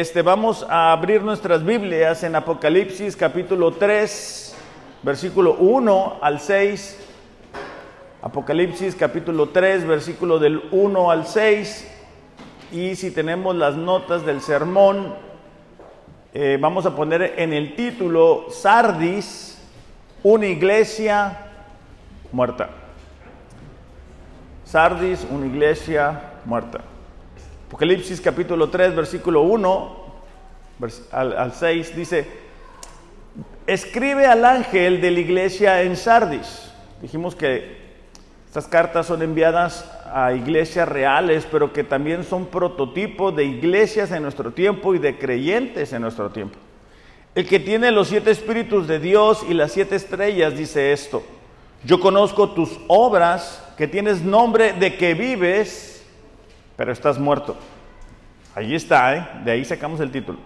este, vamos a abrir nuestras Biblias en Apocalipsis capítulo 3, versículo 1 al 6. Apocalipsis capítulo 3, versículo del 1 al 6. Y si tenemos las notas del sermón, eh, vamos a poner en el título Sardis, una iglesia muerta. Sardis, una iglesia muerta. Apocalipsis capítulo 3, versículo 1 al, al 6 dice, escribe al ángel de la iglesia en Sardis. Dijimos que estas cartas son enviadas a iglesias reales, pero que también son prototipos de iglesias en nuestro tiempo y de creyentes en nuestro tiempo. El que tiene los siete espíritus de Dios y las siete estrellas dice esto, yo conozco tus obras, que tienes nombre de que vives pero estás muerto. Allí está, ¿eh? de ahí sacamos el título.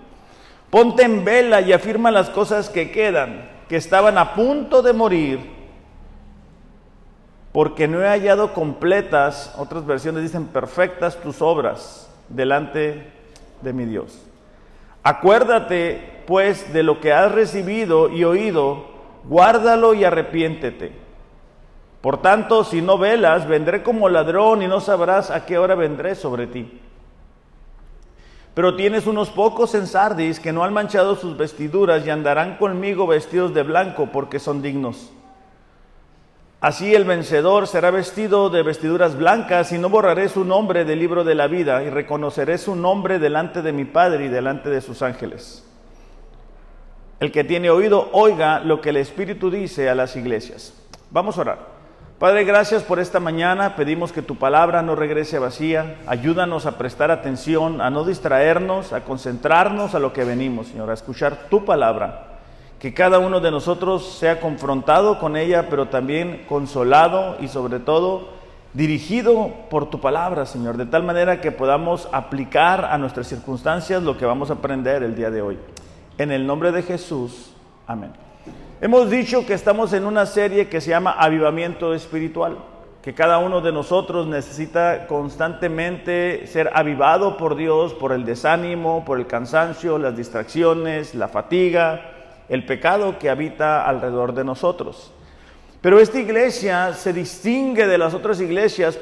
Ponte en vela y afirma las cosas que quedan, que estaban a punto de morir, porque no he hallado completas, otras versiones dicen perfectas tus obras delante de mi Dios. Acuérdate, pues, de lo que has recibido y oído, guárdalo y arrepiéntete. Por tanto, si no velas, vendré como ladrón y no sabrás a qué hora vendré sobre ti. Pero tienes unos pocos en Sardis que no han manchado sus vestiduras y andarán conmigo vestidos de blanco porque son dignos. Así el vencedor será vestido de vestiduras blancas y no borraré su nombre del libro de la vida y reconoceré su nombre delante de mi Padre y delante de sus ángeles. El que tiene oído, oiga lo que el Espíritu dice a las iglesias. Vamos a orar. Padre, gracias por esta mañana. Pedimos que tu palabra no regrese vacía. Ayúdanos a prestar atención, a no distraernos, a concentrarnos a lo que venimos, Señor, a escuchar tu palabra. Que cada uno de nosotros sea confrontado con ella, pero también consolado y sobre todo dirigido por tu palabra, Señor, de tal manera que podamos aplicar a nuestras circunstancias lo que vamos a aprender el día de hoy. En el nombre de Jesús, amén. Hemos dicho que estamos en una serie que se llama Avivamiento Espiritual, que cada uno de nosotros necesita constantemente ser avivado por Dios, por el desánimo, por el cansancio, las distracciones, la fatiga, el pecado que habita alrededor de nosotros. Pero esta iglesia se distingue de las otras iglesias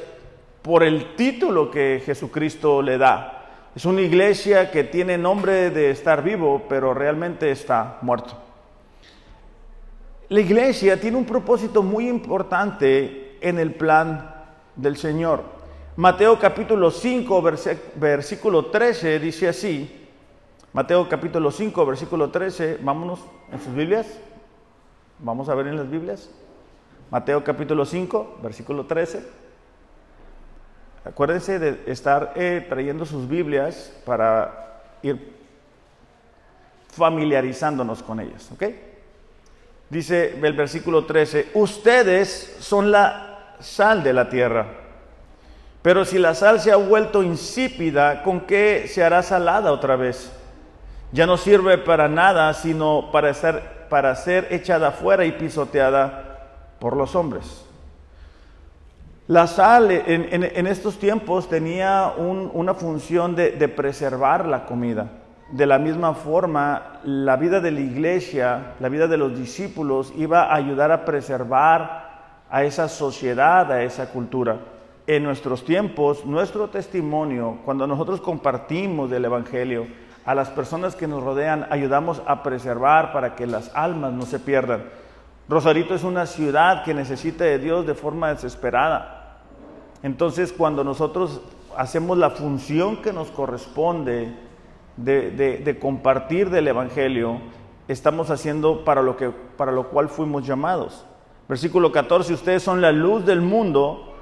por el título que Jesucristo le da. Es una iglesia que tiene nombre de estar vivo, pero realmente está muerto. La iglesia tiene un propósito muy importante en el plan del Señor. Mateo capítulo 5, versículo 13 dice así. Mateo capítulo 5, versículo 13. Vámonos en sus Biblias. Vamos a ver en las Biblias. Mateo capítulo 5, versículo 13. Acuérdense de estar eh, trayendo sus Biblias para ir familiarizándonos con ellas. ¿Ok? Dice el versículo 13, ustedes son la sal de la tierra. Pero si la sal se ha vuelto insípida, ¿con qué se hará salada otra vez? Ya no sirve para nada, sino para ser, para ser echada fuera y pisoteada por los hombres. La sal en, estos tiempos tenía una función de preservar la comida. De la misma forma, la vida de la iglesia, la vida de los discípulos iba a ayudar a preservar a esa sociedad, a esa cultura. En nuestros tiempos, nuestro testimonio, cuando nosotros compartimos del Evangelio a las personas que nos rodean, ayudamos a preservar para que las almas no se pierdan. Rosarito es una ciudad que necesita de Dios de forma desesperada. Entonces, cuando nosotros hacemos la función que nos corresponde, de, compartir del Evangelio, estamos haciendo para lo, que, para lo cual fuimos llamados. Versículo 14, ustedes son la luz del mundo.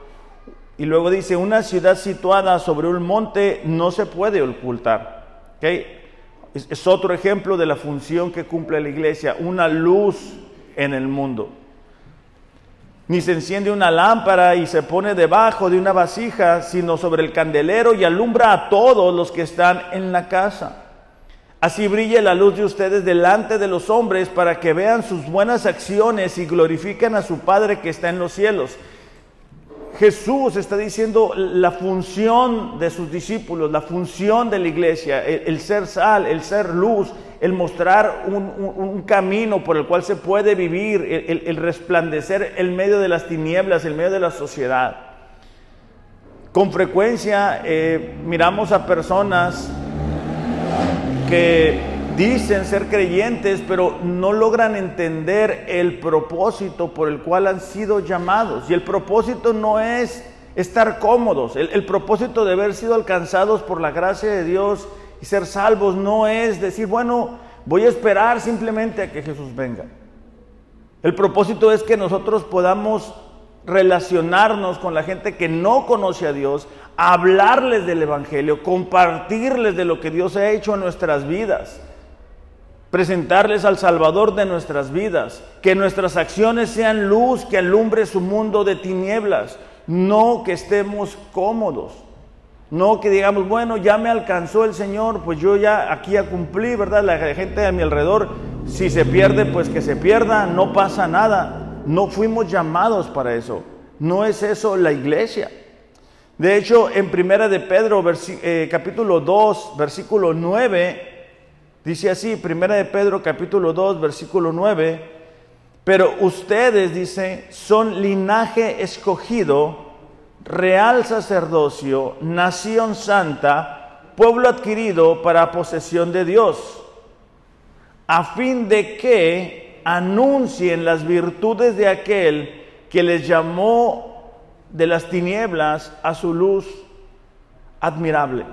Y luego dice, una ciudad situada sobre un monte no se puede ocultar. es, otro ejemplo de la función que cumple la iglesia, una luz en el mundo ni se enciende una lámpara y se pone debajo de una vasija, sino sobre el candelero y alumbra a todos los que están en la casa. Así brille la luz de ustedes delante de los hombres para que vean sus buenas acciones y glorifiquen a su Padre que está en los cielos. Jesús está diciendo la función de sus discípulos, la función de la iglesia, el, ser sal, el ser luz, el mostrar un, camino por el cual se puede vivir, el, resplandecer en medio de las tinieblas, en medio de la sociedad. Con frecuencia eh, miramos a personas que dicen ser creyentes, pero no logran entender el propósito por el cual han sido llamados. Y el propósito no es estar cómodos, el, el, propósito de haber sido alcanzados por la gracia de Dios y ser salvos no es decir, bueno, voy a esperar simplemente a que Jesús venga. El propósito es que nosotros podamos relacionarnos con la gente que no conoce a Dios, hablarles del Evangelio, compartirles de lo que Dios ha hecho en nuestras vidas presentarles al Salvador de nuestras vidas, que nuestras acciones sean luz que alumbre su mundo de tinieblas, no que estemos cómodos, no que digamos, bueno, ya me alcanzó el Señor, pues yo ya aquí ya cumplí, ¿verdad? La gente a mi alrededor, si se pierde, pues que se pierda, no pasa nada, no fuimos llamados para eso, no es eso la iglesia. De hecho, en Primera de Pedro, eh, capítulo 2, versículo 9, Dice así, Primera de Pedro capítulo 2, versículo 9, pero ustedes, dice, son linaje escogido, real sacerdocio, nación santa, pueblo adquirido para posesión de Dios, a fin de que anuncien las virtudes de aquel que les llamó de las tinieblas a su luz admirable.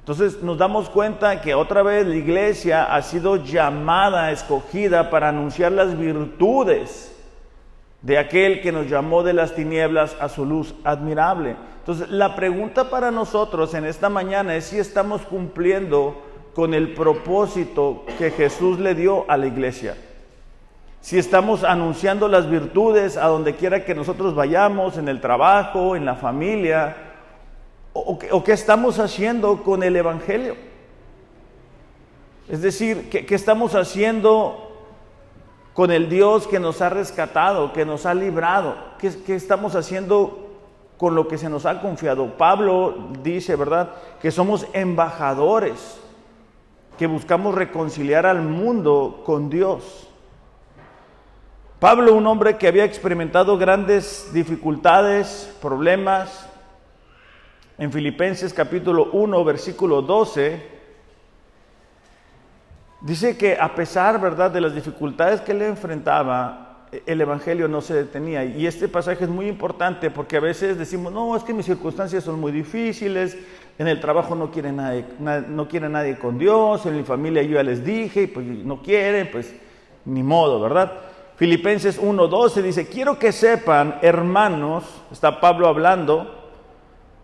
Entonces nos damos cuenta que otra vez la iglesia ha sido llamada, escogida para anunciar las virtudes de aquel que nos llamó de las tinieblas a su luz admirable. Entonces la pregunta para nosotros en esta mañana es si estamos cumpliendo con el propósito que Jesús le dio a la iglesia. Si estamos anunciando las virtudes a donde quiera que nosotros vayamos, en el trabajo, en la familia, o, qué estamos haciendo con el Evangelio. Es decir, ¿qué, estamos haciendo con el Dios que nos ha rescatado, que nos ha librado? ¿Qué, ¿Qué, estamos haciendo con lo que se nos ha confiado? Pablo dice, ¿verdad?, que somos embajadores, que buscamos reconciliar al mundo con Dios. Pablo, un hombre que había experimentado grandes dificultades, problemas, en Filipenses capítulo 1, versículo 12, dice que a pesar, ¿verdad?, de las dificultades que le enfrentaba, el Evangelio no se detenía. Y este pasaje es muy importante porque a veces decimos, no, es que mis circunstancias son muy difíciles, en el trabajo no quiere nadie, no quiere nadie con Dios, en mi familia yo ya les dije, pues no quieren, pues ni modo, ¿verdad? Filipenses 1.12 dice, quiero que sepan, hermanos, está Pablo hablando,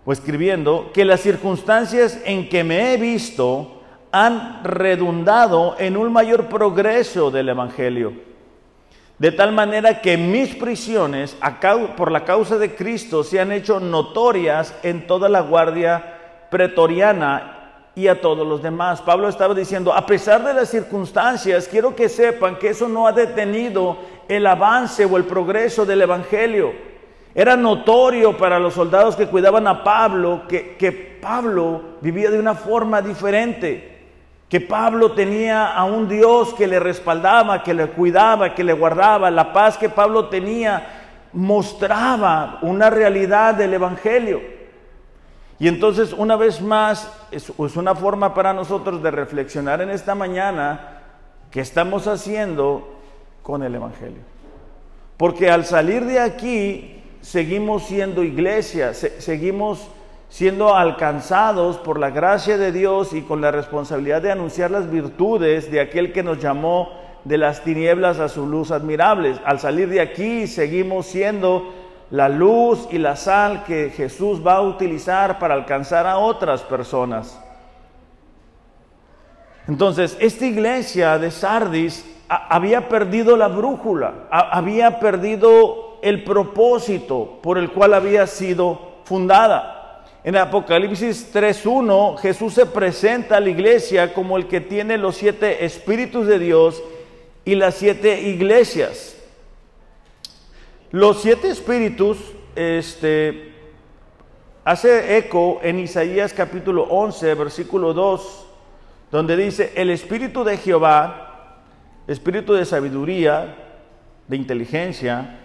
o escribiendo que las circunstancias en que me he visto han redundado en un mayor progreso del Evangelio. De tal manera que mis prisiones por la causa de Cristo se han hecho notorias en toda la guardia pretoriana y a todos los demás. Pablo estaba diciendo, a pesar de las circunstancias, quiero que sepan que eso no ha detenido el avance o el progreso del Evangelio. Era notorio para los soldados que cuidaban a Pablo que, que Pablo vivía de una forma diferente, que Pablo tenía a un Dios que le respaldaba, que le cuidaba, que le guardaba. La paz que Pablo tenía mostraba una realidad del Evangelio. Y entonces, una vez más, es, una forma para nosotros de reflexionar en esta mañana qué estamos haciendo con el Evangelio. Porque al salir de aquí, seguimos siendo iglesia, seguimos siendo alcanzados por la gracia de Dios y con la responsabilidad de anunciar las virtudes de aquel que nos llamó de las tinieblas a su luz admirables. Al salir de aquí seguimos siendo la luz y la sal que Jesús va a utilizar para alcanzar a otras personas. Entonces, esta iglesia de Sardis había perdido la brújula, había perdido el propósito por el cual había sido fundada. En Apocalipsis 3.1 Jesús se presenta a la iglesia como el que tiene los siete espíritus de Dios y las siete iglesias. Los siete espíritus este, hace eco en Isaías capítulo 11, versículo 2, donde dice, el Espíritu de Jehová, Espíritu de sabiduría, de inteligencia,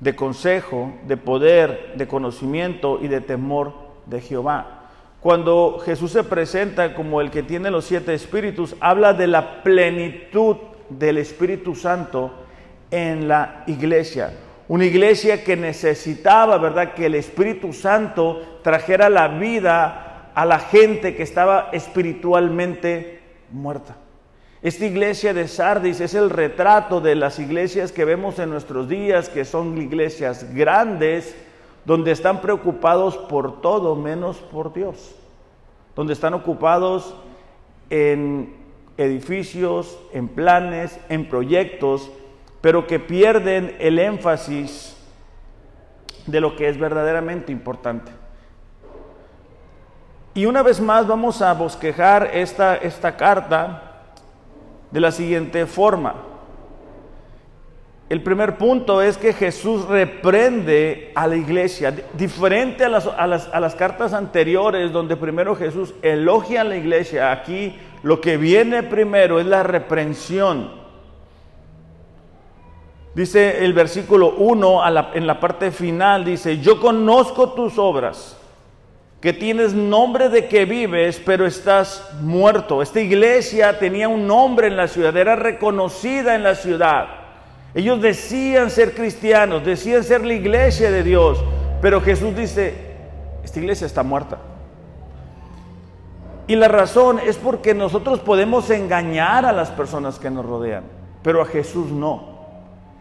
de consejo, de poder, de conocimiento y de temor de Jehová. Cuando Jesús se presenta como el que tiene los siete espíritus, habla de la plenitud del Espíritu Santo en la iglesia. Una iglesia que necesitaba, ¿verdad?, que el Espíritu Santo trajera la vida a la gente que estaba espiritualmente muerta. Esta iglesia de Sardis es el retrato de las iglesias que vemos en nuestros días, que son iglesias grandes, donde están preocupados por todo menos por Dios, donde están ocupados en edificios, en planes, en proyectos, pero que pierden el énfasis de lo que es verdaderamente importante. Y una vez más vamos a bosquejar esta, esta carta de la siguiente forma. El primer punto es que Jesús reprende a la iglesia, diferente a las, cartas anteriores donde primero Jesús elogia a la iglesia, aquí lo que viene primero es la reprensión. Dice el versículo 1 en la parte final, dice, yo conozco tus obras, que tienes nombre de que vives, pero estás muerto. Esta iglesia tenía un nombre en la ciudad, era reconocida en la ciudad. Ellos decían ser cristianos, decían ser la iglesia de Dios, pero Jesús dice, esta iglesia está muerta. Y la razón es porque nosotros podemos engañar a las personas que nos rodean, pero a Jesús no.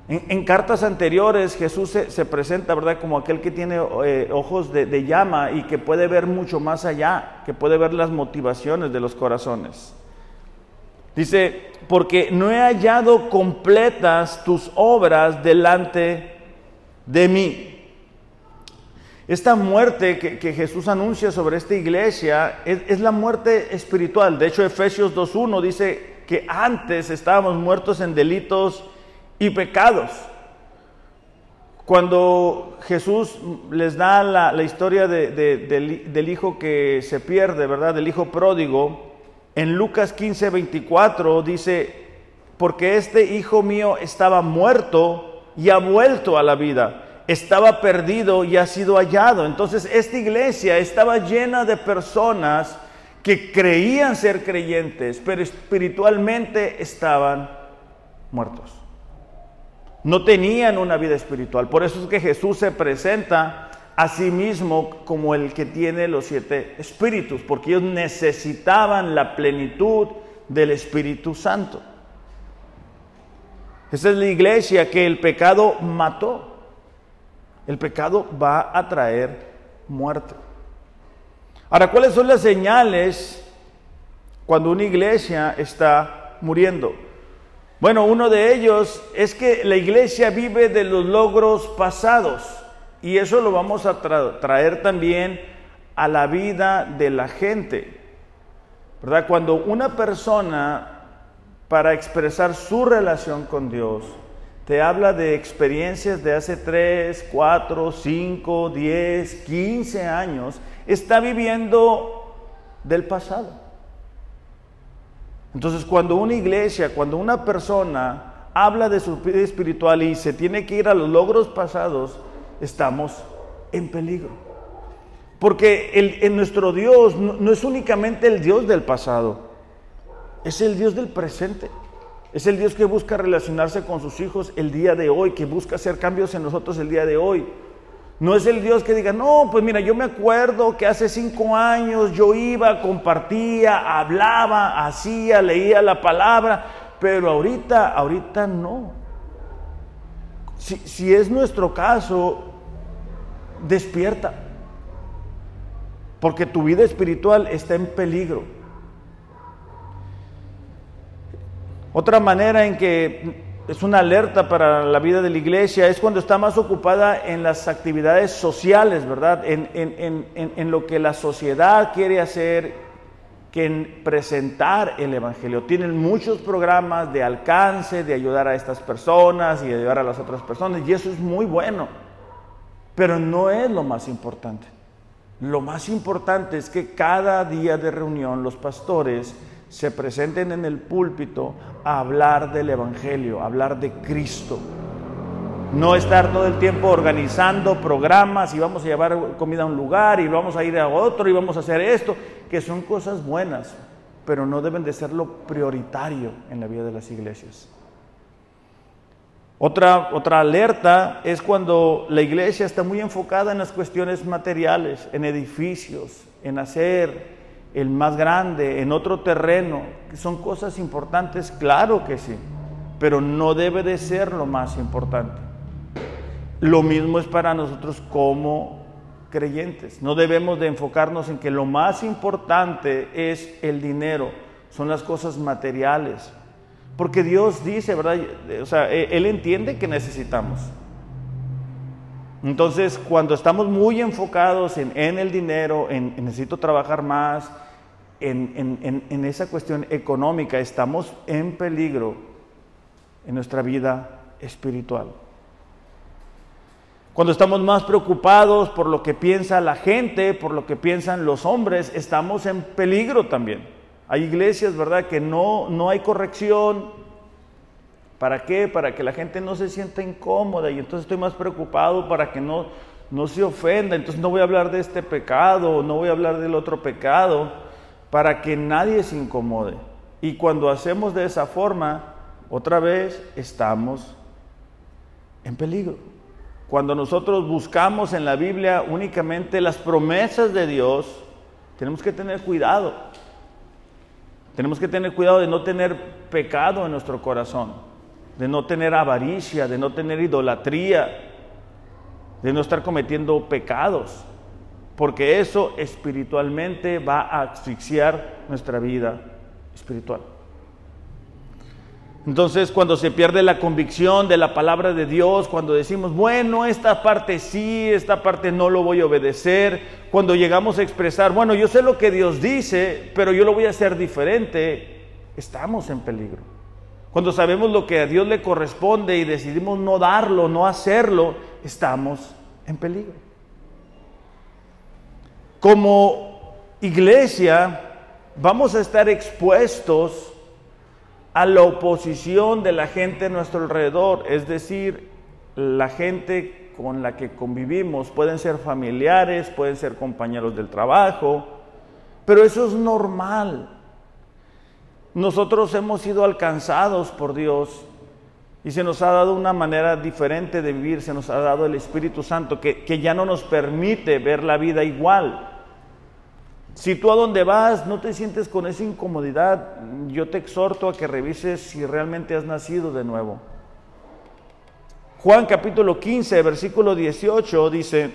En, cartas anteriores Jesús se, presenta, ¿verdad?, como aquel que tiene eh, ojos de llama y que puede ver mucho más allá, que puede ver las motivaciones de los corazones. Dice, porque no he hallado completas tus obras delante de mí. Esta muerte que, Jesús anuncia sobre esta iglesia es, es, la muerte espiritual. De hecho, Efesios 2.1 dice que antes estábamos muertos en delitos y pecados. Cuando Jesús les da la, historia del hijo que se pierde, ¿verdad? Del hijo pródigo, en Lucas 15, 24 dice, porque este hijo mío estaba muerto y ha vuelto a la vida, estaba perdido y ha sido hallado. Entonces esta iglesia estaba llena de personas que creían ser creyentes, pero espiritualmente estaban muertos. No tenían una vida espiritual. Por eso es que Jesús se presenta a sí mismo como el que tiene los siete espíritus, porque ellos necesitaban la plenitud del Espíritu Santo. Esa es la iglesia que el pecado mató. El pecado va a traer muerte. Ahora, ¿cuáles son las señales cuando una iglesia está muriendo? Bueno, uno de ellos es que la iglesia vive de los logros pasados. Y eso lo vamos a traer también a la vida de la gente. ¿Verdad? Cuando una persona, para expresar su relación con Dios, te habla de experiencias de hace 3, 4, 5, 10, 15 años, está viviendo del pasado. Entonces, cuando una iglesia, cuando una persona habla de su vida espiritual y se tiene que ir a los logros pasados, estamos en peligro. Porque en nuestro Dios no, es únicamente el Dios del pasado, es el Dios del presente. Es el Dios que busca relacionarse con sus hijos el día de hoy, que busca hacer cambios en nosotros el día de hoy. No es el Dios que diga, no, pues mira, yo me acuerdo que hace cinco años yo iba, compartía, hablaba, hacía, leía la palabra, pero ahorita, ahorita no. Si, si es nuestro caso, despierta, porque tu vida espiritual está en peligro. Otra manera en que es una alerta para la vida de la iglesia es cuando está más ocupada en las actividades sociales, ¿verdad? En, en, lo que la sociedad quiere hacer, que en presentar el Evangelio. Tienen muchos programas de alcance, de ayudar a estas personas y de ayudar a las otras personas, y eso es muy bueno pero no es lo más importante. Lo más importante es que cada día de reunión los pastores se presenten en el púlpito a hablar del Evangelio, a hablar de Cristo. No estar todo el tiempo organizando programas y vamos a llevar comida a un lugar y vamos a ir a otro y vamos a hacer esto, que son cosas buenas, pero no deben de ser lo prioritario en la vida de las iglesias. Otra, otra alerta es cuando la iglesia está muy enfocada en las cuestiones materiales, en edificios, en hacer el más grande, en otro terreno, son cosas importantes, claro que sí, pero no debe de ser lo más importante. Lo mismo es para nosotros como creyentes. No debemos de enfocarnos en que lo más importante es el dinero, son las cosas materiales. Porque Dios dice, ¿verdad? O sea, e, Él entiende que necesitamos. Entonces, cuando estamos muy enfocados en, el dinero, en, necesito trabajar más, en, esa cuestión económica, estamos en peligro en nuestra vida espiritual. Cuando estamos más preocupados por lo que piensa la gente, por lo que piensan los hombres, estamos en peligro también. Hay iglesias, ¿verdad?, que no, no hay corrección, ¿Para qué? Para que la gente no se sienta incómoda y entonces estoy más preocupado para que no, no se ofenda. Entonces no voy a hablar de este pecado, no voy a hablar del otro pecado, para que nadie se incomode. Y cuando hacemos de esa forma, otra vez estamos en peligro. Cuando nosotros buscamos en la Biblia únicamente las promesas de Dios, tenemos que tener cuidado. Tenemos que tener cuidado de no tener pecado en nuestro corazón de no tener avaricia, de no tener idolatría, de no estar cometiendo pecados, porque eso espiritualmente va a asfixiar nuestra vida espiritual. Entonces, cuando se pierde la convicción de la palabra de Dios, cuando decimos, bueno, esta parte sí, esta parte no lo voy a obedecer, cuando llegamos a expresar, bueno, yo sé lo que Dios dice, pero yo lo voy a hacer diferente, estamos en peligro. Cuando sabemos lo que a Dios le corresponde y decidimos no darlo, no hacerlo, estamos en peligro. Como iglesia vamos a estar expuestos a la oposición de la gente a nuestro alrededor, es decir, la gente con la que convivimos, pueden ser familiares, pueden ser compañeros del trabajo, pero eso es normal. Nosotros hemos sido alcanzados por Dios y se nos ha dado una manera diferente de vivir, se nos ha dado el Espíritu Santo que, ya no nos permite ver la vida igual. Si tú a donde vas no te sientes con esa incomodidad, yo te exhorto a que revises si realmente has nacido de nuevo. Juan capítulo 15, versículo 18 dice,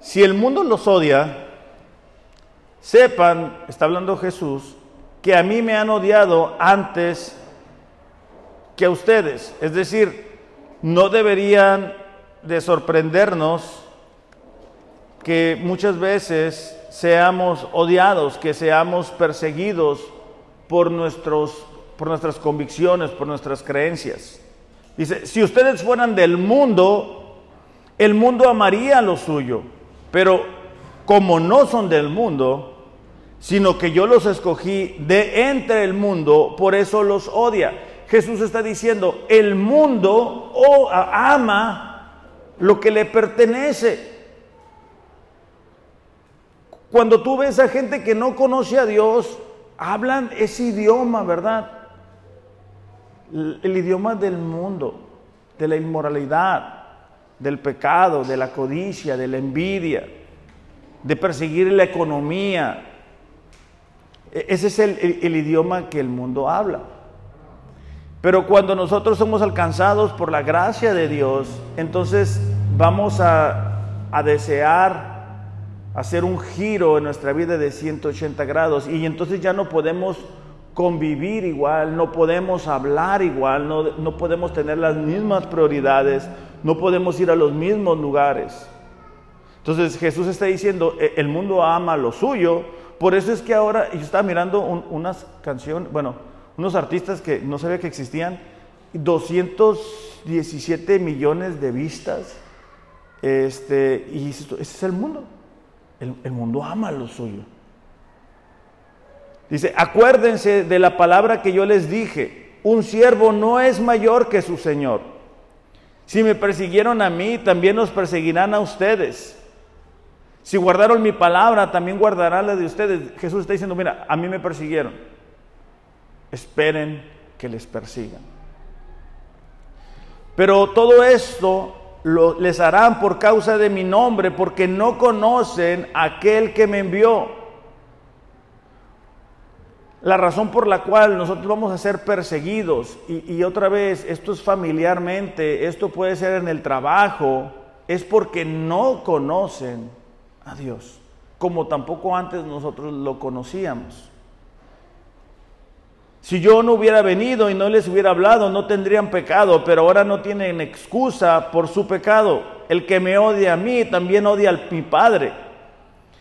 si el mundo los odia, Sepan, está hablando Jesús, que a mí me han odiado antes que a ustedes. Es decir, no deberían de sorprendernos que muchas veces seamos odiados, que seamos perseguidos por, nuestros, por nuestras convicciones, por nuestras creencias. Dice, si ustedes fueran del mundo, el mundo amaría lo suyo, pero como no son del mundo, sino que yo los escogí de entre el mundo, por eso los odia. Jesús está diciendo, el mundo oh, ama lo que le pertenece. Cuando tú ves a gente que no conoce a Dios, hablan ese idioma, ¿verdad? El idioma del mundo, de la inmoralidad, del pecado, de la codicia, de la envidia, de perseguir la economía, e-, ese es el, idioma que el mundo habla. Pero cuando nosotros somos alcanzados por la gracia de Dios, entonces vamos a, a, desear hacer un giro en nuestra vida de 180 grados y entonces ya no podemos convivir igual, no podemos hablar igual, no, no podemos tener las mismas prioridades, no podemos ir a los mismos lugares. Entonces Jesús está diciendo, e-, el mundo ama lo suyo, por eso es que ahora yo estaba mirando unas canciones, bueno, unos artistas que no sabía que existían, 217 millones de vistas Este, y ese es el mundo. El, mundo ama lo suyo. Dice, acuérdense de la palabra que yo les dije, un siervo no es mayor que su Señor. Si me persiguieron a mí, también nos perseguirán a ustedes. Si guardaron mi palabra, también guardarán la de ustedes. Jesús está diciendo, mira, a mí me persiguieron. Esperen que les persigan. Pero todo esto les harán por causa de mi nombre, porque no conocen a aquel que me envió. La razón por la cual nosotros vamos a ser perseguidos, y, y otra vez, esto es familiarmente, esto puede ser en el trabajo, es porque no conocen a Dios, como tampoco antes nosotros lo conocíamos. Si yo no hubiera venido y no les hubiera hablado, no tendrían pecado, pero ahora no tienen excusa por su pecado. El que me odia a mí también odia a mi Padre.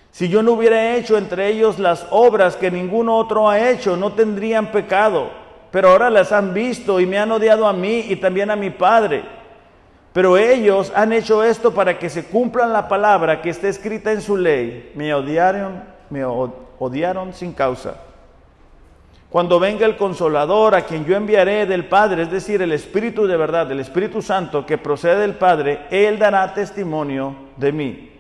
Si yo no hubiera hecho entre ellos las obras que ninguno otro ha hecho, no tendrían pecado. Pero ahora las han visto y me han odiado a mí y también a mi Padre. Pero ellos han hecho esto para que se cumpla la palabra que está escrita en su ley. Me odiaron, me odiaron sin causa. Cuando venga el consolador a quien yo enviaré del Padre, es decir, el Espíritu de verdad, el Espíritu Santo que procede del Padre, Él dará testimonio de mí.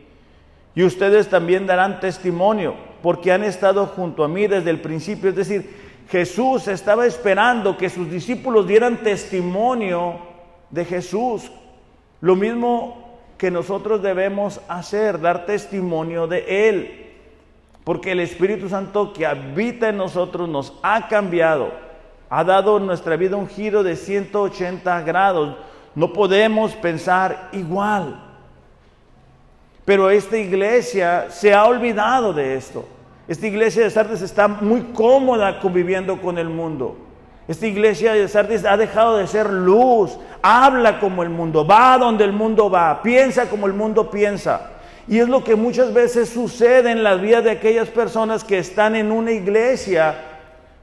Y ustedes también darán testimonio, porque han estado junto a mí desde el principio. Es decir, Jesús estaba esperando que sus discípulos dieran testimonio de Jesús. Lo mismo que nosotros debemos hacer, dar testimonio de Él. Porque el Espíritu Santo que habita en nosotros nos ha cambiado, ha dado en nuestra vida un giro de 180 grados. No podemos pensar igual. Pero esta iglesia se ha olvidado de esto. Esta iglesia de Sardes está muy cómoda conviviendo con el mundo. Esta iglesia de Sardes ha dejado de ser luz, habla como el mundo, va donde el mundo va, piensa como el mundo piensa. Y es lo que muchas veces sucede en la vida de aquellas personas que están en una iglesia,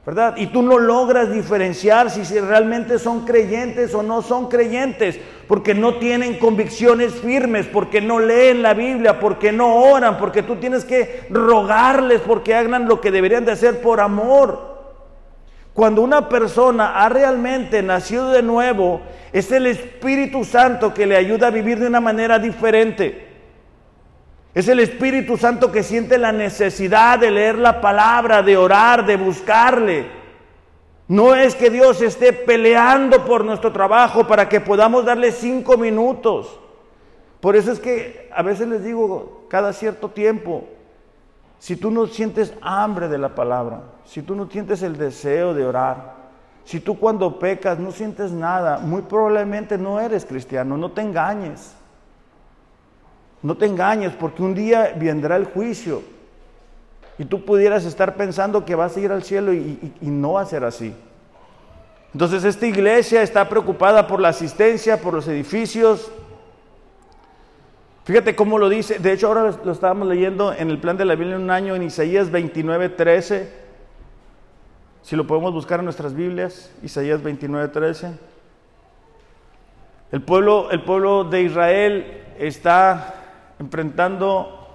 ¿verdad? Y tú no logras diferenciar si realmente son creyentes o no son creyentes, porque no tienen convicciones firmes, porque no leen la Biblia, porque no oran, porque tú tienes que rogarles porque hagan lo que deberían de hacer por amor. Cuando una persona ha realmente nacido de nuevo, es el Espíritu Santo que le ayuda a vivir de una manera diferente. Es el Espíritu Santo que siente la necesidad de leer la palabra, de orar, de buscarle. No es que Dios esté peleando por nuestro trabajo para que podamos darle cinco minutos. Por eso es que a veces les digo cada cierto tiempo, si tú no sientes hambre de la palabra, si tú no sientes el deseo de orar, si tú cuando pecas no sientes nada, muy probablemente no eres cristiano, no te engañes. No te engañes porque un día vendrá el juicio y tú pudieras estar pensando que vas a ir al cielo y, no va a ser así. Entonces esta iglesia está preocupada por la asistencia, por los edificios. Fíjate cómo lo dice. De hecho ahora lo estábamos leyendo en el plan de la Biblia en un año en Isaías 29, 13. Si lo podemos buscar en nuestras Biblias, Isaías 29, 13. El pueblo, el pueblo de Israel está enfrentando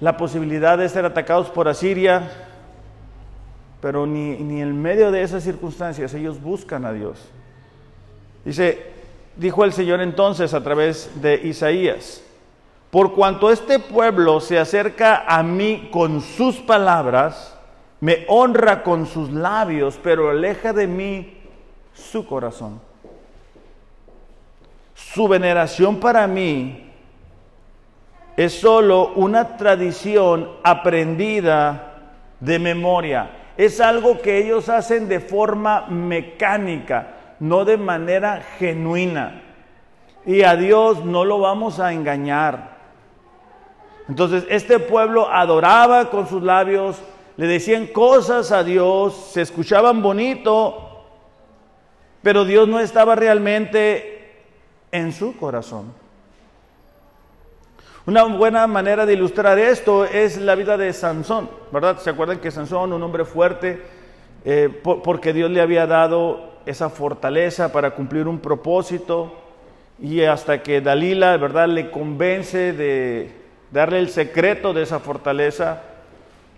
la posibilidad de ser atacados por Asiria, pero ni, ni, en medio de esas circunstancias ellos buscan a Dios. Dice, dijo el Señor entonces a través de Isaías, por cuanto este pueblo se acerca a mí con sus palabras, me honra con sus labios, pero aleja de mí su corazón. Su veneración para mí es solo una tradición aprendida de memoria. Es algo que ellos hacen de forma mecánica, no de manera genuina. Y a Dios no lo vamos a engañar. Entonces, este pueblo adoraba con sus labios, le decían cosas a Dios, se escuchaban bonito, pero Dios no estaba realmente en su corazón. Una buena manera de ilustrar esto es la vida de Sansón, ¿verdad? ¿Se acuerdan que Sansón, un hombre fuerte, eh, porque Dios le había dado esa fortaleza para cumplir un propósito, y hasta que Dalila, ¿verdad?, le convence de darle el secreto de esa fortaleza,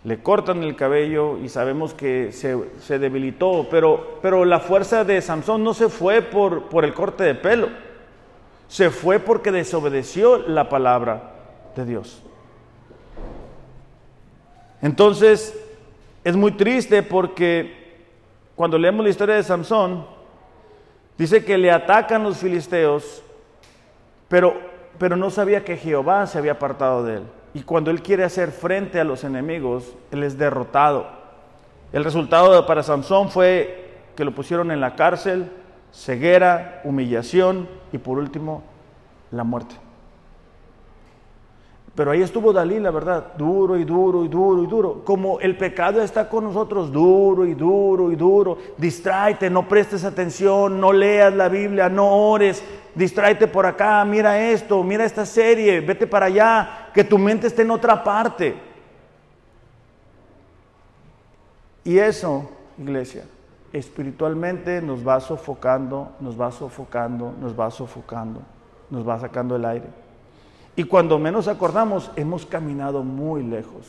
le cortan el cabello y sabemos que se, debilitó, pero, pero la fuerza de Samson no se fue por, por el corte de pelo, se fue porque desobedeció la palabra de Dios. Entonces, es muy triste porque cuando leemos la historia de Samson, dice que le atacan los filisteos, pero, pero no sabía que Jehová se había apartado de él. Y cuando él quiere hacer frente a los enemigos, él es derrotado. El resultado para Samson fue que lo pusieron en la cárcel, ceguera, humillación y por último, la muerte. Pero ahí estuvo Dalí, la verdad, duro y duro y duro y duro. Como el pecado está con nosotros, duro y duro y duro. Distráete, no prestes atención, no leas la Biblia, no ores. Distráete por acá, mira esto, mira esta serie, vete para allá, que tu mente esté en otra parte. Y eso, iglesia, espiritualmente nos va sofocando, nos va sofocando, nos va sofocando, nos va sacando el aire. Y cuando menos acordamos, hemos caminado muy lejos.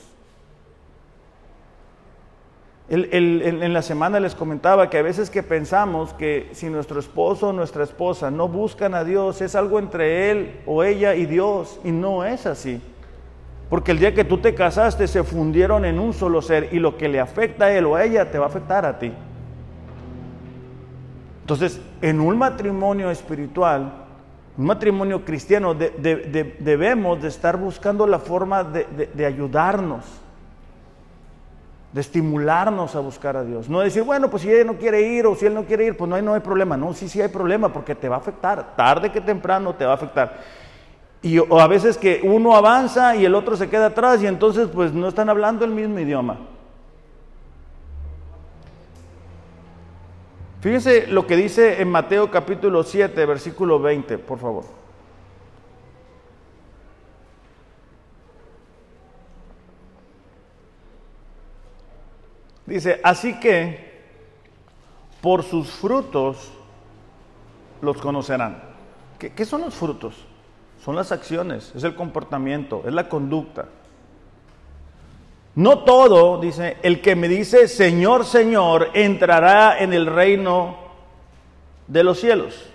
en la semana les comentaba que a veces que pensamos que si nuestro esposo o nuestra esposa no buscan a Dios, es algo entre él o ella y Dios, y no es así. Porque el día que tú te casaste se fundieron en un solo ser y lo que le afecta a él o a ella te va a afectar a ti. Entonces, en un matrimonio espiritual, un matrimonio cristiano debemos de estar buscando la forma de, ayudarnos, de estimularnos a buscar a Dios. No decir, bueno, pues si ella no quiere ir o si él no quiere ir, pues no hay, no hay problema. No, sí, sí hay problema porque te va a afectar. Tarde que temprano te va a afectar. Y o a veces que uno avanza y el otro se queda atrás y entonces pues no están hablando el mismo idioma. Fíjense lo que dice en Mateo capítulo 7, versículo 20, por favor. Dice, así que por sus frutos los conocerán. ¿Qué, ¿Qué, son los frutos? Son las acciones, es el comportamiento, es la conducta. No todo, dice, el que me dice Señor, Señor, entrará en el reino de los cielos.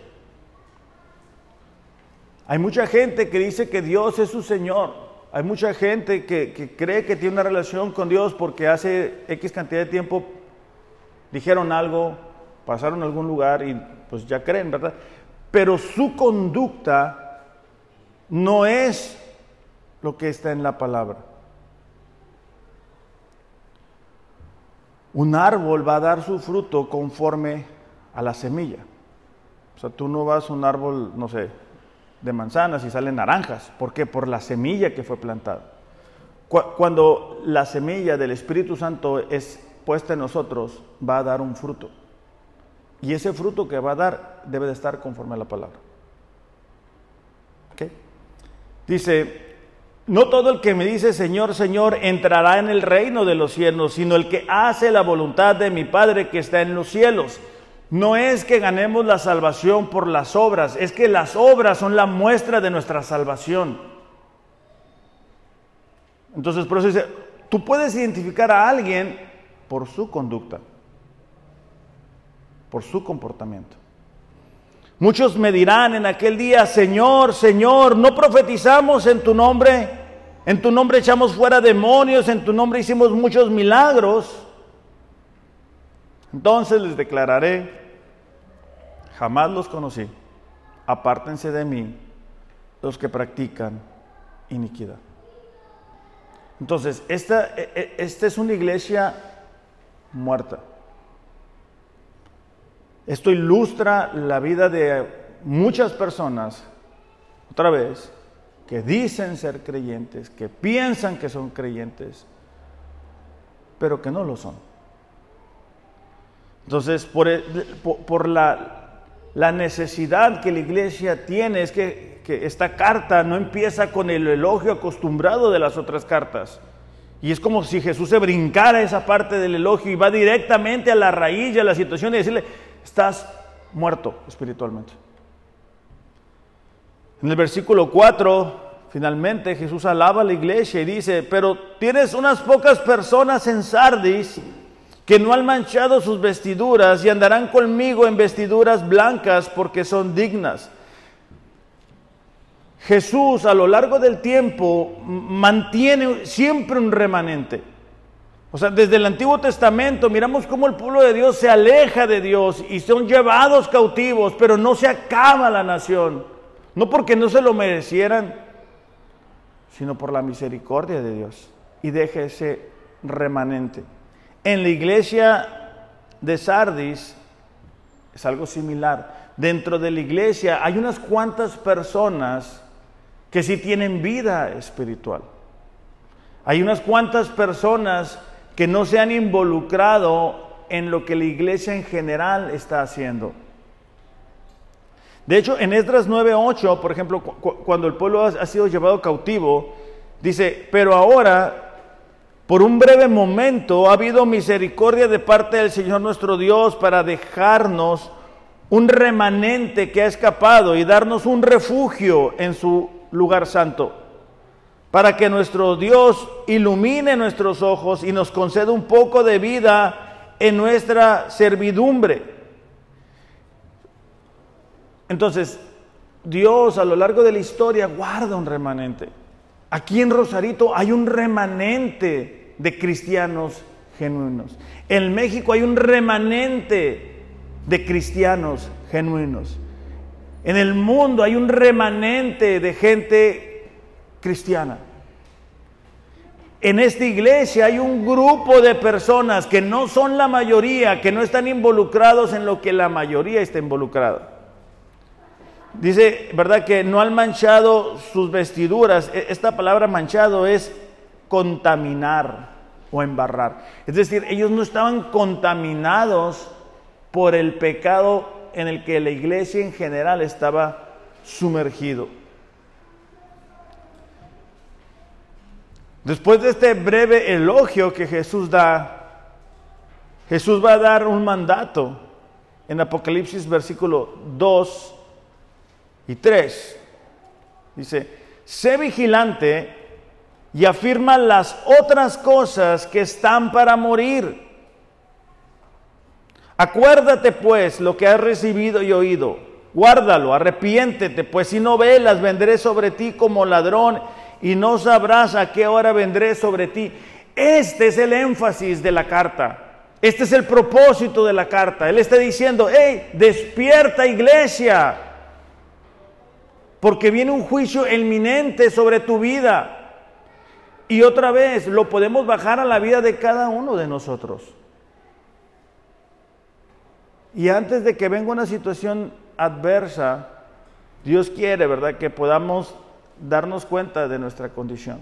Hay mucha gente que dice que Dios es su Señor. Hay mucha gente que, cree que tiene una relación con Dios porque hace X cantidad de tiempo dijeron algo, pasaron a algún lugar y pues ya creen, ¿verdad? Pero su conducta no es lo que está en la palabra. Un árbol va a dar su fruto conforme a la semilla. O sea, tú no vas a un árbol, no sé, de manzanas y salen naranjas. ¿Por qué? Por la semilla que fue plantada. Cuando la semilla del Espíritu Santo es puesta en nosotros, va a dar un fruto. Y ese fruto que va a dar debe de estar conforme a la palabra. ¿Okay? Dice, no todo el que me dice Señor, Señor entrará en el reino de los cielos, sino el que hace la voluntad de mi Padre que está en los cielos. No es que ganemos la salvación por las obras, es que las obras son la muestra de nuestra salvación. Entonces, por eso dice, tú puedes identificar a alguien por su conducta, por su comportamiento. Muchos me dirán en aquel día, Señor, Señor, no profetizamos en tu nombre, en tu nombre echamos fuera demonios, en tu nombre hicimos muchos milagros. Entonces les declararé, jamás los conocí, apártense de mí los que practican iniquidad. Entonces, esta, e, e, esta es una iglesia muerta. Esto ilustra la vida de muchas personas, otra vez, que dicen ser creyentes, que piensan que son creyentes, pero que no lo son. Entonces, por, la, la, necesidad que la iglesia tiene, es que, esta carta no empieza con el elogio acostumbrado de las otras cartas. Y es como si Jesús se brincara esa parte del elogio y va directamente a la raíz y a la situación y decirle, estás muerto espiritualmente. En el versículo 4, finalmente Jesús alaba a la iglesia y dice, pero tienes unas pocas personas en Sardis que no han manchado sus vestiduras y andarán conmigo en vestiduras blancas porque son dignas. Jesús a lo largo del tiempo mantiene siempre un remanente. O sea, desde el Antiguo Testamento miramos cómo el pueblo de Dios se aleja de Dios y son llevados cautivos, pero no se acaba la nación. No porque no se lo merecieran, sino por la misericordia de Dios. Y deja ese remanente. En la iglesia de Sardis es algo similar. Dentro de la iglesia hay unas cuantas personas que sí tienen vida espiritual. Hay unas cuantas personas que no se han involucrado en lo que la iglesia en general está haciendo. De hecho, en Esdras 9:8, por ejemplo, cuando el pueblo ha, sido llevado cautivo, dice, pero ahora, por un breve momento, ha habido misericordia de parte del Señor nuestro Dios para dejarnos un remanente que ha escapado y darnos un refugio en su lugar santo, para que nuestro Dios ilumine nuestros ojos y nos conceda un poco de vida en nuestra servidumbre. Entonces, Dios a lo largo de la historia guarda un remanente. Aquí en Rosarito hay un remanente de cristianos genuinos. En México hay un remanente de cristianos genuinos. En el mundo hay un remanente de gente cristiana. En esta iglesia hay un grupo de personas que no son la mayoría, que no están involucrados en lo que la mayoría está involucrada. Dice, ¿verdad? Que no han manchado sus vestiduras. E, esta palabra manchado es contaminar o embarrar. Es decir, ellos no estaban contaminados por el pecado en el que la iglesia en general estaba sumergido. Después de este breve elogio que Jesús da, Jesús va a dar un mandato en Apocalipsis versículo 2 y 3. Dice, sé vigilante y afirma las otras cosas que están para morir Acuérdate pues lo que has recibido y oído. Guárdalo, arrepiéntete, pues si no velas, vendré sobre ti como ladrón y no sabrás a qué hora vendré sobre ti. Este es el énfasis de la carta. Este es el propósito de la carta. Él está diciendo, hey, despierta iglesia, porque viene un juicio inminente sobre tu vida. Y otra vez, lo podemos bajar a la vida de cada uno de nosotros. Y antes de que venga una situación adversa, Dios quiere, ¿verdad?, que podamos darnos cuenta de nuestra condición.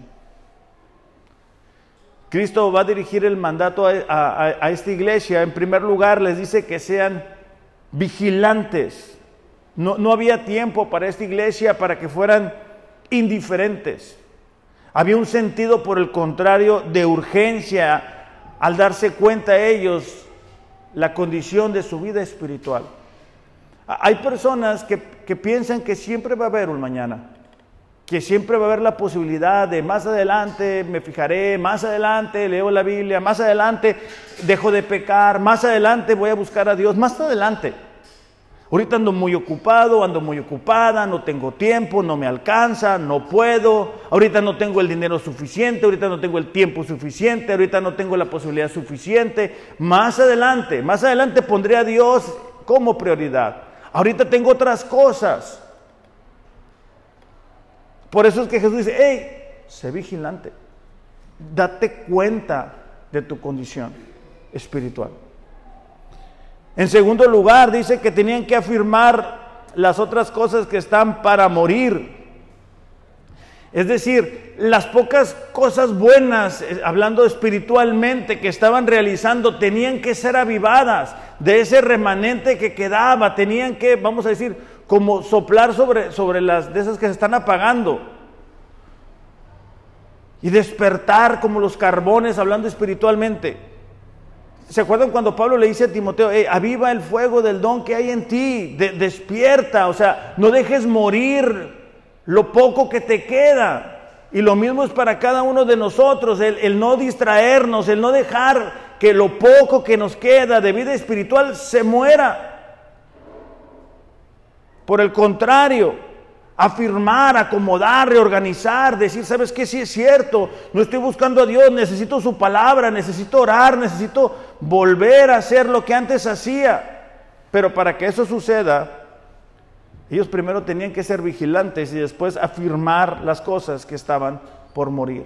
Cristo va a dirigir el mandato a, esta iglesia. En primer lugar, les dice que sean vigilantes. No, no había tiempo para esta iglesia para que fueran indiferentes. Había un sentido, por el contrario, de urgencia al darse cuenta ellos la condición de su vida espiritual. Hay personas que, piensan que siempre va a haber un mañana, que siempre va a haber la posibilidad de más adelante me fijaré, más adelante leo la Biblia, más adelante dejo de pecar, más adelante voy a buscar a Dios, más adelante. Ahorita ando muy ocupado, ando muy ocupada, no tengo tiempo, no me alcanza, no puedo. Ahorita no tengo el dinero suficiente, ahorita no tengo el tiempo suficiente, ahorita no tengo la posibilidad suficiente. Más adelante, más adelante pondré a Dios como prioridad. Ahorita tengo otras cosas. Por eso es que Jesús dice, hey, sé vigilante. Date cuenta de tu condición espiritual. En segundo lugar, dice que tenían que afirmar las otras cosas que están para morir. Es decir, las pocas cosas buenas, eh, hablando espiritualmente, que estaban realizando, tenían que ser avivadas de ese remanente que quedaba, tenían que, vamos a decir, como soplar sobre, sobre las de esas que se están apagando. Y despertar como los carbones, hablando espiritualmente. ¿Se acuerdan cuando Pablo le dice a Timoteo, aviva el fuego del don que hay en ti, despierta, o sea, no dejes morir lo poco que te queda. Y lo mismo es para cada uno de nosotros, el, el, no distraernos, el no dejar que lo poco que nos queda de vida espiritual se muera. Por el contrario, afirmar, acomodar, reorganizar, decir, ¿sabes qué? Sí es cierto, no estoy buscando a Dios, necesito su palabra, necesito orar, necesito volver a hacer lo que antes hacía. Pero para que eso suceda, ellos primero tenían que ser vigilantes y después afirmar las cosas que estaban por morir.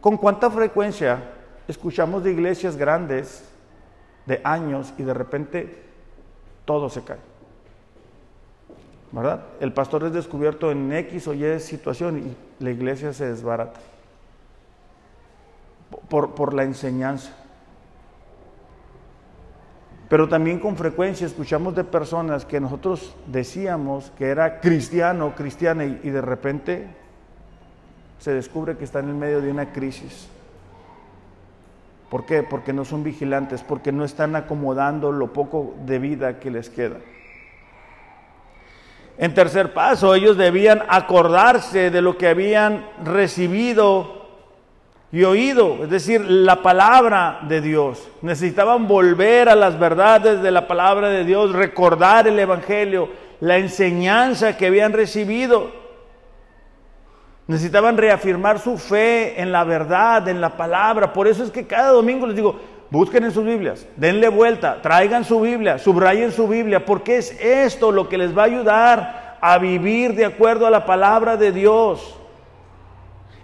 ¿Con cuánta frecuencia escuchamos de iglesias grandes de años y de repente todo se cae? El pastor es descubierto en X o Y situación y la iglesia se desbarata por, la enseñanza. Pero también con frecuencia escuchamos de personas que nosotros decíamos que era cristiano, cristiana, y, y de repente se descubre que están en medio de una crisis. ¿Por qué? Porque no son vigilantes, porque no están acomodando lo poco de vida que les queda. En tercer paso, ellos debían acordarse de lo que habían recibido y oído, es decir, la palabra de Dios. Necesitaban volver a las verdades de la palabra de Dios, recordar el Evangelio, la enseñanza que habían recibido. Necesitaban reafirmar su fe en la verdad, en la palabra. Por eso es que cada domingo les digo, busquen en sus Biblias, denle vuelta, traigan su Biblia, subrayen su Biblia, porque es esto lo que les va a ayudar a vivir de acuerdo a la palabra de Dios.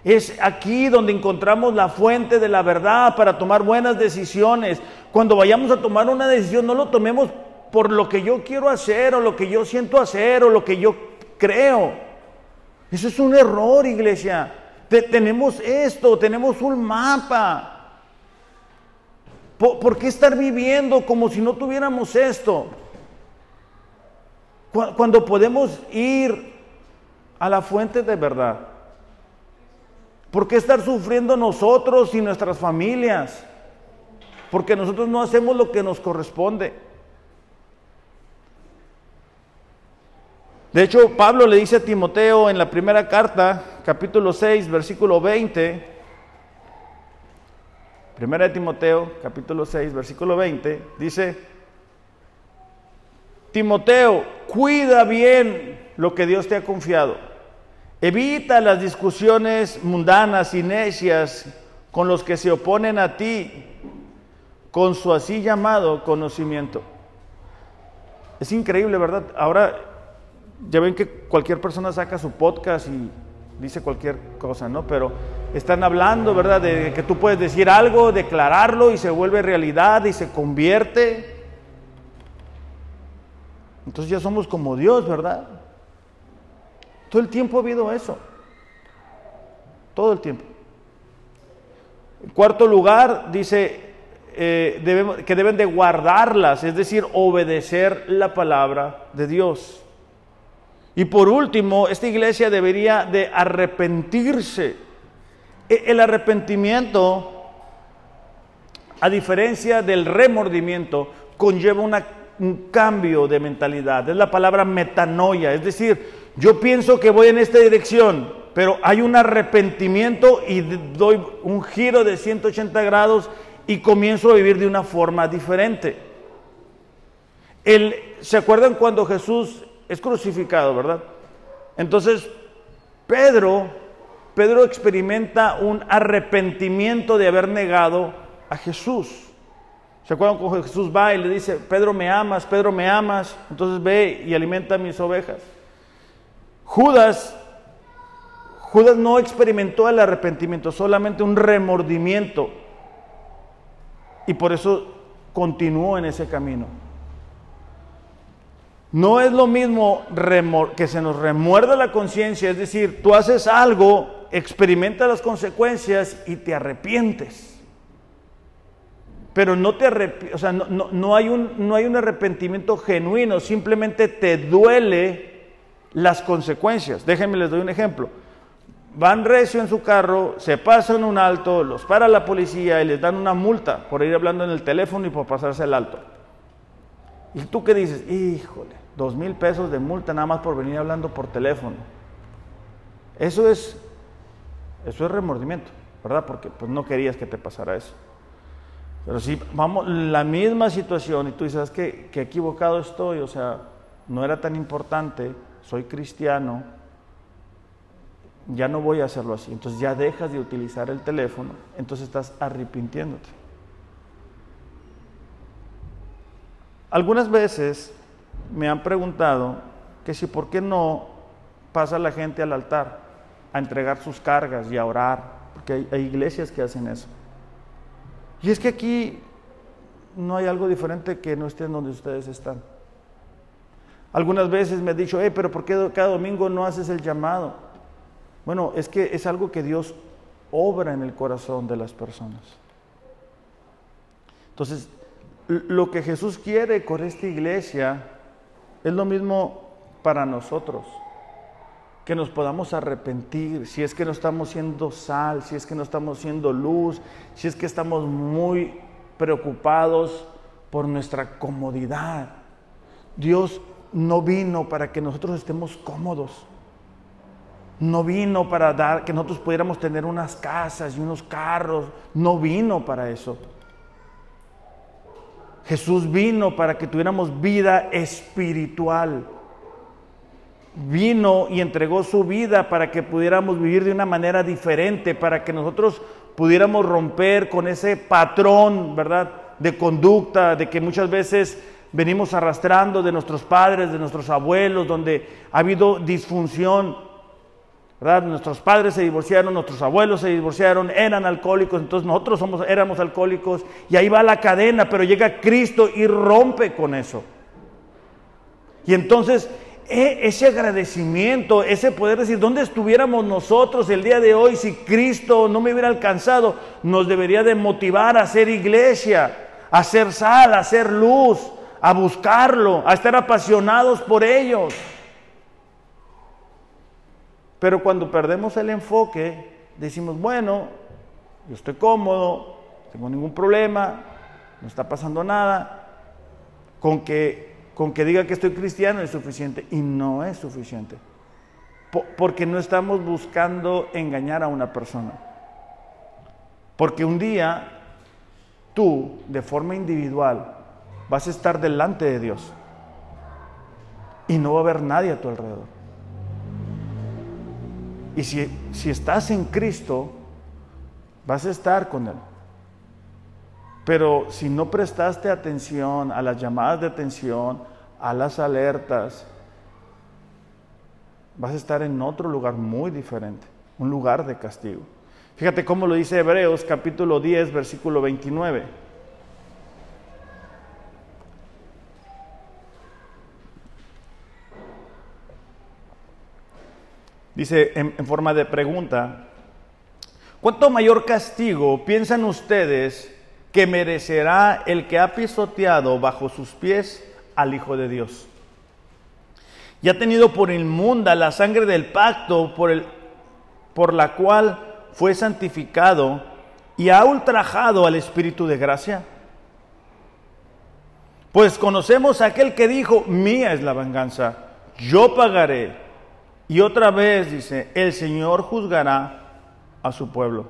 Es aquí donde encontramos la fuente de la verdad para tomar buenas decisiones. Cuando vayamos a tomar una decisión, no lo tomemos por lo que yo quiero hacer o lo que yo siento hacer o lo que yo creo. Eso es un error, iglesia. tenemos esto, tenemos un mapa. ¿Por, ¿Por, qué estar viviendo como si no tuviéramos esto? Cuando podemos ir a la fuente de verdad. ¿Por qué estar sufriendo nosotros y nuestras familias? Porque nosotros no hacemos lo que nos corresponde. De hecho, Pablo le dice a Timoteo en la primera carta, capítulo 6, versículo 20, primera de Timoteo, capítulo 6, versículo 20, dice, Timoteo, cuida bien lo que Dios te ha confiado Evita las discusiones mundanas y necias con los que se oponen a ti con su así llamado conocimiento. Es increíble, ¿verdad? Ahora ya ven que cualquier persona saca su podcast y dice cualquier cosa, ¿no? Pero están hablando, ¿verdad? De que tú puedes decir algo, declararlo y se vuelve realidad y se convierte. Entonces ya somos como Dios, ¿verdad? Todo el tiempo ha habido eso. Todo el tiempo. En cuarto lugar, dice eh, que deben de guardarlas, es decir, obedecer la palabra de Dios. Y por último, esta iglesia debería de arrepentirse. E, el arrepentimiento, a diferencia del remordimiento, conlleva un cambio de mentalidad. Es la palabra metanoia, es decir, yo pienso que voy en esta dirección, pero hay un arrepentimiento y doy un giro de 180 grados y comienzo a vivir de una forma diferente. El, ¿Se acuerdan cuando Jesús es crucificado, verdad? Entonces, Pedro, Pedro experimenta un arrepentimiento de haber negado a Jesús. ¿Se acuerdan cuando Jesús va y le dice, Pedro me amas, Pedro me amas? Entonces ve y alimenta mis ovejas. Judas, Judas no experimentó el arrepentimiento, solamente un remordimiento. Y por eso continuó en ese camino. No es lo mismo que se nos remuerda la conciencia, es decir, tú haces algo, experimentas las consecuencias y te arrepientes. Pero no te o sea, no, hay un, no hay un arrepentimiento genuino, simplemente te duele las consecuencias. Déjenme les doy un ejemplo. Van recio en su carro, se pasan un alto, los para la policía y les dan una multa por ir hablando en el teléfono y por pasarse el alto. ¿Y tú qué dices? Híjole, dos mil pesos de multa nada más por venir hablando por teléfono. Eso es, eso es remordimiento, ¿verdad? Porque pues no querías que te pasara eso. Pero si vamos, la misma situación y tú dices que, que equivocado estoy, o sea, no era tan importante, soy cristiano, ya no voy a hacerlo así. Entonces ya dejas de utilizar el teléfono, entonces estás arrepintiéndote. Algunas veces me han preguntado que si por qué no pasa la gente al altar a entregar sus cargas y a orar, porque hay, iglesias que hacen eso. Y es que aquí no hay algo diferente que no estén donde ustedes están. Algunas veces me han dicho, hey, pero ¿por qué cada domingo no haces el llamado? Bueno, es que es algo que Dios obra en el corazón de las personas. Entonces, lo que Jesús quiere con esta iglesia es lo mismo para nosotros. Que nos podamos arrepentir si es que no estamos siendo sal, si es que no estamos siendo luz, si es que estamos muy preocupados por nuestra comodidad. Dios no vino para que nosotros estemos cómodos. No vino para dar que nosotros pudiéramos tener unas casas y unos carros. No vino para eso. Jesús vino para que tuviéramos vida espiritual. Vino y entregó su vida para que pudiéramos vivir de una manera diferente, para que nosotros pudiéramos romper con ese patrón, ¿verdad? De conducta, de que muchas veces venimos arrastrando de nuestros padres, de nuestros abuelos, donde ha habido disfunción. Nuestros padres se divorciaron, nuestros abuelos se divorciaron, eran alcohólicos, entonces nosotros somos, éramos alcohólicos y ahí va la cadena, pero llega Cristo y rompe con eso. Y entonces e, ese agradecimiento, ese poder decir, ¿dónde estuviéramos nosotros el día de hoy si Cristo no me hubiera alcanzado? Nos debería de motivar a ser iglesia, a ser sal, a ser luz, a buscarlo, a estar apasionados por ellos. Pero cuando perdemos el enfoque, decimos, bueno, yo estoy cómodo, no tengo ningún problema, no está pasando nada, con que, con que diga que estoy cristiano es suficiente y no es suficiente. porque no estamos buscando engañar a una persona. Porque un día tú, de forma individual, vas a estar delante de Dios y no va a haber nadie a tu alrededor. Y si, si estás en Cristo, vas a estar con Él. Pero si no prestaste atención a las llamadas de atención, a las alertas, vas a estar en otro lugar muy diferente, un lugar de castigo. Fíjate cómo lo dice Hebreos capítulo 10, versículo 29. Dice en, forma de pregunta, ¿cuánto mayor castigo piensan ustedes que merecerá el que ha pisoteado bajo sus pies al Hijo de Dios? Y ha tenido por inmunda la sangre del pacto por, el, por la cual fue santificado y ha ultrajado al Espíritu de gracia. Pues conocemos a aquel que dijo, mía es la venganza, yo pagaré y otra vez dice, el Señor juzgará a su pueblo.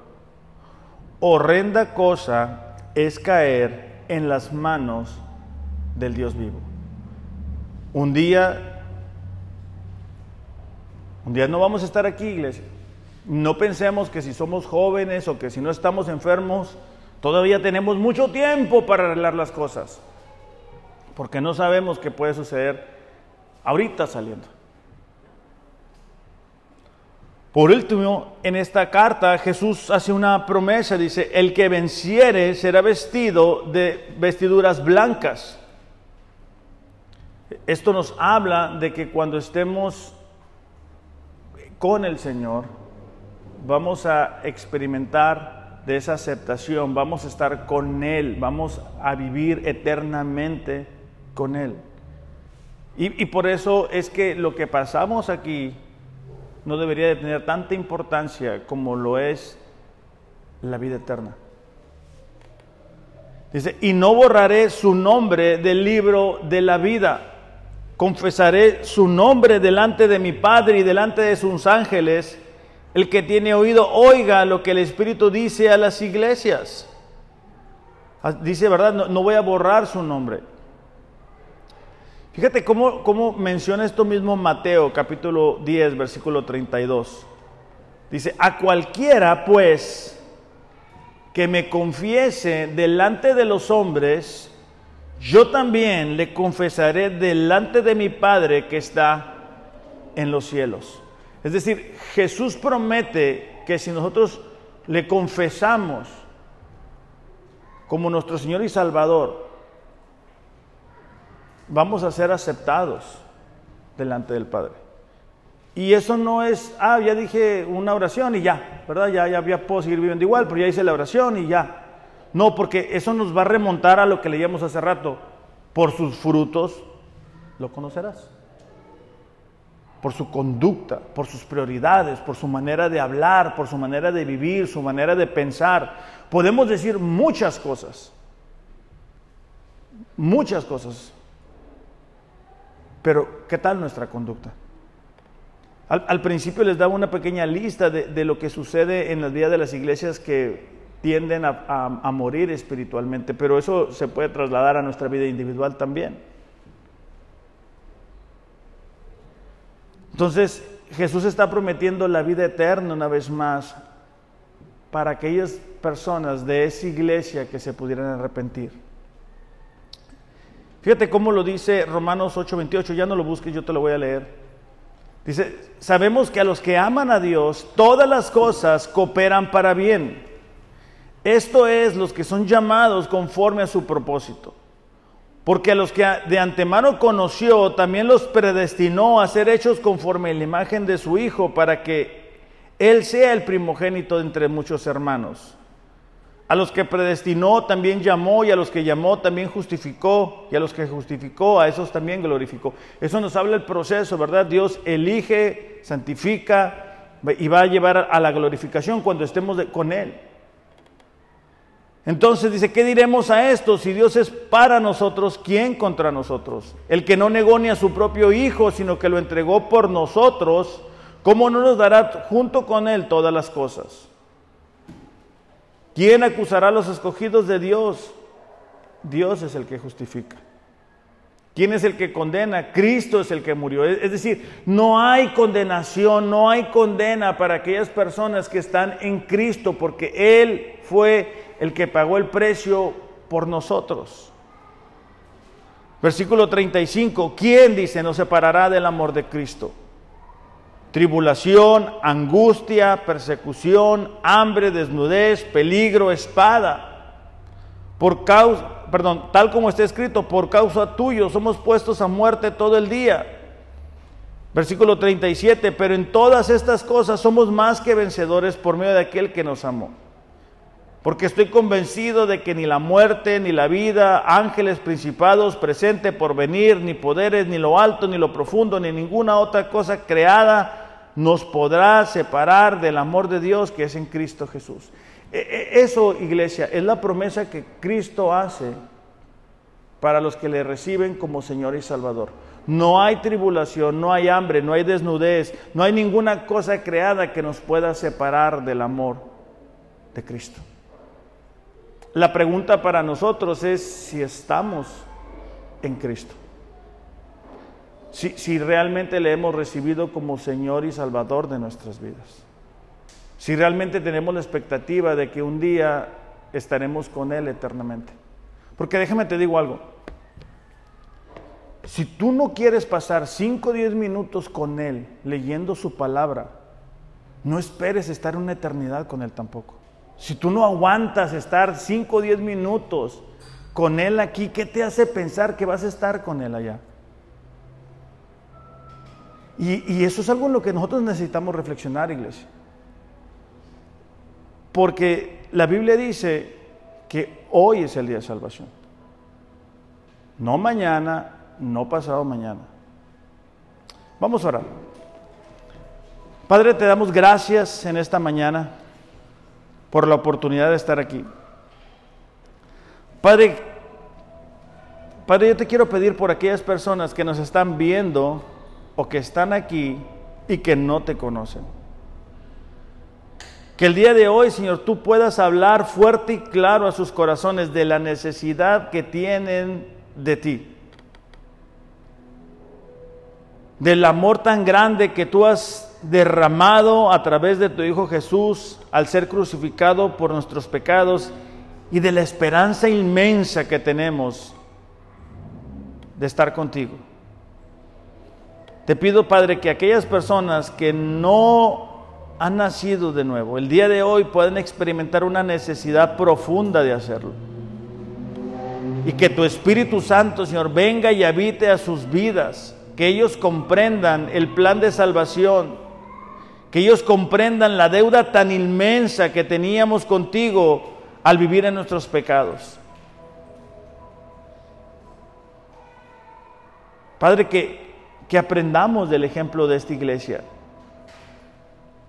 Horrenda cosa es caer en las manos del Dios vivo. Un día, un día no vamos a estar aquí, iglesia. No pensemos que si somos jóvenes o que si no estamos enfermos, todavía tenemos mucho tiempo para arreglar las cosas. Porque no sabemos qué puede suceder ahorita saliendo. Por último, en esta carta Jesús hace una promesa, dice, el que venciere será vestido de vestiduras blancas. Esto nos habla de que cuando estemos con el Señor, vamos a experimentar de esa aceptación, vamos a estar con Él, vamos a vivir eternamente con Él. Y, y por eso es que lo que pasamos aquí no debería de tener tanta importancia como lo es la vida eterna. Dice, y no borraré su nombre del libro de la vida. confesaré su nombre delante de mi Padre y delante de sus ángeles. El que tiene oído, oiga lo que el Espíritu dice a las iglesias. Ah, dice, ¿verdad? No, voy a borrar su nombre. Fíjate cómo, cómo menciona esto mismo Mateo capítulo 10, versículo 32. Dice, a cualquiera pues que me confiese delante de los hombres, yo también le confesaré delante de mi Padre que está en los cielos. Es decir, Jesús promete que si nosotros le confesamos como nuestro Señor y Salvador, vamos a ser aceptados delante del Padre. Y eso no es, ah, ya dije una oración y ya, ¿verdad? Ya, ya, ya puedo seguir viviendo igual, pero ya hice la oración y ya. No, porque eso nos va a remontar a lo que leíamos hace rato. Por sus frutos lo conocerás. Por su conducta, por sus prioridades, por su manera de hablar, por su manera de vivir, su manera de pensar. Podemos decir muchas cosas. Muchas cosas. Pero, ¿qué tal nuestra conducta? Al, principio les daba una pequeña lista de, de, lo que sucede en las vidas de las iglesias que tienden a, morir espiritualmente, pero eso se puede trasladar a nuestra vida individual también. Entonces, Jesús está prometiendo la vida eterna una vez más para aquellas personas de esa iglesia que se pudieran arrepentir. Fíjate cómo lo dice Romanos 8:28, ya no lo busques, yo te lo voy a leer. Dice, sabemos que a los que aman a Dios, todas las cosas cooperan para bien esto es los que son llamados conforme a su propósito. Porque a los que de antemano conoció, también los predestinó a ser hechos conforme a la imagen de su Hijo, para que Él sea el primogénito entre muchos hermanos. A los que predestinó también llamó, y a los que llamó también justificó, y a los que justificó, a esos también glorificó. Eso nos habla el proceso, ¿verdad? Dios elige, santifica y va a llevar a la glorificación cuando estemos con Él. Entonces dice, ¿qué diremos a esto? Si Dios es para nosotros, ¿quién contra nosotros? El que no negó ni a su propio Hijo, sino que lo entregó por nosotros, ¿cómo no nos dará junto con Él todas las cosas? ¿Quién acusará a los escogidos de Dios? Dios es el que justifica. ¿Quién es el que condena? Cristo es el que murió. Es decir, no hay condenación, no hay condena para aquellas personas que están en Cristo, porque Él fue el que pagó el precio por nosotros. Versículo 35, ¿quién dice nos separará del amor de Cristo? Tribulación, angustia, persecución, hambre, desnudez, peligro, espada. Por causa, perdón, tal como está escrito, por causa tuyo somos puestos a muerte todo el día. Versículo 37, pero en todas estas cosas somos más que vencedores por medio de aquel que nos amó. Porque estoy convencido de que ni la muerte, ni la vida, ángeles, principados, presente, por venir, ni poderes, ni lo alto, ni lo profundo, ni ninguna otra cosa creada nos podrá separar del amor de Dios que es en Cristo Jesús. E, e, eso, iglesia, es la promesa que Cristo hace para los que le reciben como Señor y Salvador. No hay tribulación, no hay hambre, no hay desnudez, no hay ninguna cosa creada que nos pueda separar del amor de Cristo. La pregunta para nosotros es si estamos en Cristo. Si, realmente le hemos recibido como Señor y Salvador de nuestras vidas. Si realmente tenemos la expectativa de que un día estaremos con Él eternamente. Porque déjame te digo algo. Si tú no quieres pasar 5 o 10 minutos con Él leyendo su palabra, no esperes estar una eternidad con Él tampoco. Si tú no aguantas estar 5 o 10 minutos con Él aquí, ¿qué te hace pensar que vas a estar con Él allá? Y, eso es algo en lo que nosotros necesitamos reflexionar, iglesia. Porque la Biblia dice que hoy es el día de salvación. No mañana, no pasado mañana. Vamos a orar. Padre, te damos gracias en esta mañana por la oportunidad de estar aquí. Padre, Padre, yo te quiero pedir por aquellas personas que nos están viendo o que están aquí y que no te conocen. Que el día de hoy, Señor, tú puedas hablar fuerte y claro a sus corazones de la necesidad que tienen de ti. Del amor tan grande que tú has derramado a través de tu Hijo Jesús al ser crucificado por nuestros pecados y de la esperanza inmensa que tenemos de estar contigo. Te pido, Padre, que aquellas personas que no han nacido de nuevo, el día de hoy puedan experimentar una necesidad profunda de hacerlo. Y que tu Espíritu Santo, Señor, venga y habite a sus vidas, que ellos comprendan el plan de salvación, que ellos comprendan la deuda tan inmensa que teníamos contigo al vivir en nuestros pecados. Padre, que, que aprendamos del ejemplo de esta iglesia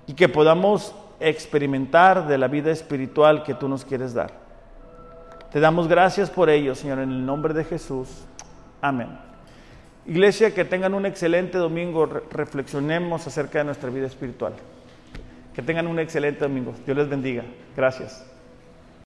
y que podamos experimentar de la vida espiritual que tú nos quieres dar. Te damos gracias por ello, Señor, en el nombre de Jesús. Amén. Iglesia, que tengan un excelente domingo. reflexionemos acerca de nuestra vida espiritual. Que tengan un excelente domingo. Dios les bendiga. Gracias.